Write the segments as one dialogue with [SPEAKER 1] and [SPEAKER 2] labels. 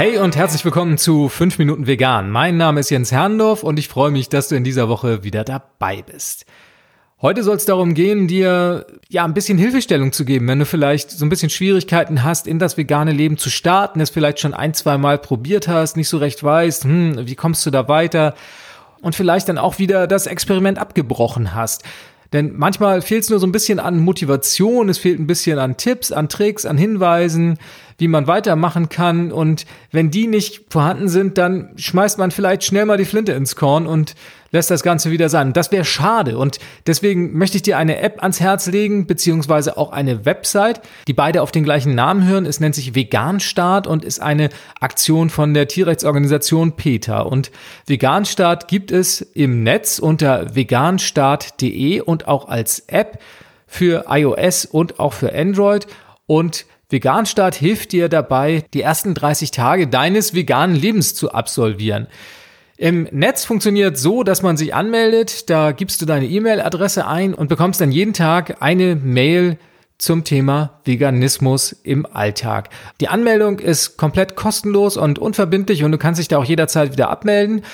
[SPEAKER 1] Hey und herzlich willkommen zu 5 Minuten Vegan. Mein Name ist Jens Herrndorf und ich freue mich, dass du in dieser Woche wieder dabei bist. Heute soll es darum gehen, dir ja ein bisschen Hilfestellung zu geben, wenn du vielleicht so ein bisschen Schwierigkeiten hast, in das vegane Leben zu starten, es vielleicht schon ein, zwei Mal probiert hast, nicht so recht weißt, hm, wie kommst du da weiter und vielleicht dann auch wieder das Experiment abgebrochen hast. Denn manchmal fehlt es nur so ein bisschen an Motivation, es fehlt ein bisschen an Tipps, an Tricks, an Hinweisen, wie man weitermachen kann. Und wenn die nicht vorhanden sind, dann schmeißt man vielleicht schnell mal die Flinte ins Korn und lässt das Ganze wieder sein. Das wäre schade. Und deswegen möchte ich dir eine App ans Herz legen, beziehungsweise auch eine Website, die beide auf den gleichen Namen hören. Es nennt sich Veganstart und ist eine Aktion von der Tierrechtsorganisation PETA. Und Veganstart gibt es im Netz unter veganstart.de und auch als App für iOS und auch für Android. Und Veganstart hilft dir dabei, die ersten 30 Tage deines veganen Lebens zu absolvieren. Im Netz funktioniert so, dass man sich anmeldet, da gibst du deine E-Mail-Adresse ein und bekommst dann jeden Tag eine Mail zum Thema Veganismus im Alltag. Die Anmeldung ist komplett kostenlos und unverbindlich und du kannst dich da auch jederzeit wieder abmelden.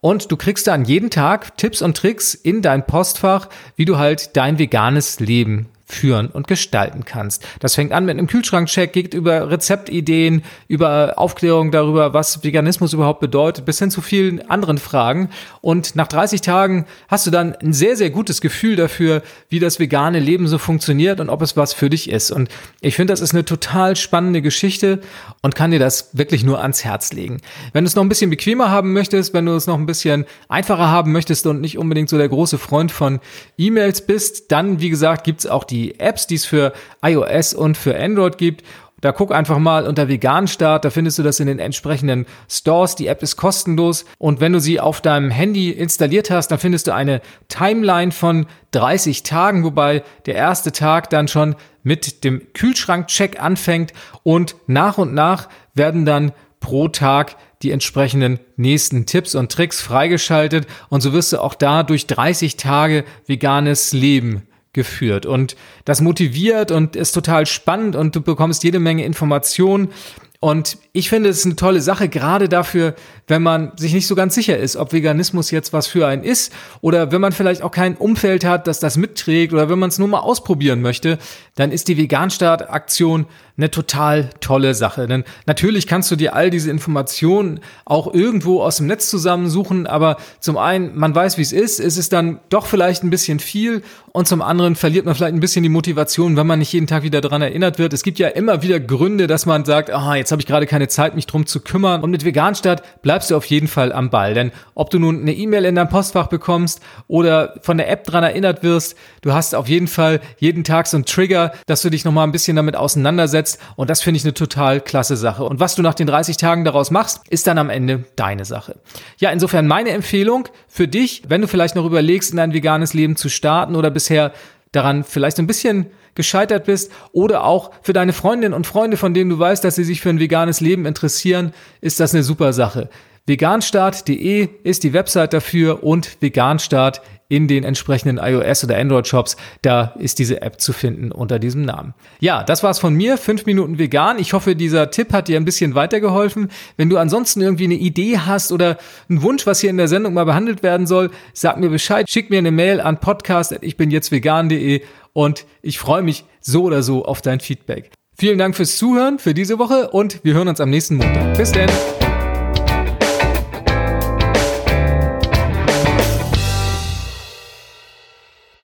[SPEAKER 1] Und du kriegst dann jeden Tag Tipps und Tricks in dein Postfach, wie du halt dein veganes Leben führen und gestalten kannst. Das fängt an mit einem Kühlschrankcheck, geht über Rezeptideen, über Aufklärung darüber, was Veganismus überhaupt bedeutet, bis hin zu vielen anderen Fragen. Und nach 30 Tagen hast du dann ein sehr, sehr gutes Gefühl dafür, wie das vegane Leben so funktioniert und ob es was für dich ist. Und ich finde, das ist eine total spannende Geschichte und kann dir das wirklich nur ans Herz legen. Wenn du es noch ein bisschen bequemer haben möchtest, wenn du es noch ein bisschen einfacher haben möchtest und nicht unbedingt so der große Freund von E-Mails bist, dann, wie gesagt, gibt's auch die die Apps, die es für iOS und für Android gibt. Da guck einfach mal unter Veganstart, da findest du das in den entsprechenden Stores. Die App ist kostenlos und wenn du sie auf deinem Handy installiert hast, dann findest du eine Timeline von 30 Tagen, wobei der erste Tag dann schon mit dem Kühlschrankcheck anfängt und nach und nach werden dann pro Tag die entsprechenden nächsten Tipps und Tricks freigeschaltet und so wirst du auch da durch 30 Tage veganes Leben geführt. Und das motiviert und ist total spannend und du bekommst jede Menge Informationen. Und ich finde, es ist eine tolle Sache, gerade dafür, wenn man sich nicht so ganz sicher ist, ob Veganismus jetzt was für einen ist oder wenn man vielleicht auch kein Umfeld hat, das das mitträgt oder wenn man es nur mal ausprobieren möchte, dann ist die Veganstart-Aktion eine total tolle Sache. Denn natürlich kannst du dir all diese Informationen auch irgendwo aus dem Netz zusammensuchen, aber zum einen, man weiß, wie es ist, ist es dann doch vielleicht ein bisschen viel und zum anderen verliert man vielleicht ein bisschen die Motivation, wenn man nicht jeden Tag wieder daran erinnert wird. Es gibt ja immer wieder Gründe, dass man sagt, ah, jetzt habe ich gerade keine Zeit, mich drum zu kümmern. Und mit Veganstadt bleibst du auf jeden Fall am Ball. Denn ob du nun eine E-Mail in dein Postfach bekommst oder von der App dran erinnert wirst, du hast auf jeden Fall jeden Tag so einen Trigger, dass du dich nochmal ein bisschen damit auseinandersetzt. Und das finde ich eine total klasse Sache. Und was du nach den 30 Tagen daraus machst, ist dann am Ende deine Sache. Ja, insofern meine Empfehlung für dich, wenn du vielleicht noch überlegst, in ein veganes Leben zu starten oder bisher daran vielleicht ein bisschen gescheitert bist oder auch für deine Freundinnen und Freunde, von denen du weißt, dass sie sich für ein veganes Leben interessieren, ist das eine super Sache. Veganstart.de ist die Website dafür und Veganstart in den entsprechenden iOS oder Android Shops. Da ist diese App zu finden unter diesem Namen. Ja, das war's von mir. Fünf Minuten vegan. Ich hoffe, dieser Tipp hat dir ein bisschen weitergeholfen. Wenn du ansonsten irgendwie eine Idee hast oder einen Wunsch, was hier in der Sendung mal behandelt werden soll, sag mir Bescheid. Schick mir eine Mail an podcast. Ich bin jetzt vegan.de und ich freue mich so oder so auf dein Feedback. Vielen Dank fürs Zuhören für diese Woche und wir hören uns am nächsten Montag. Bis denn.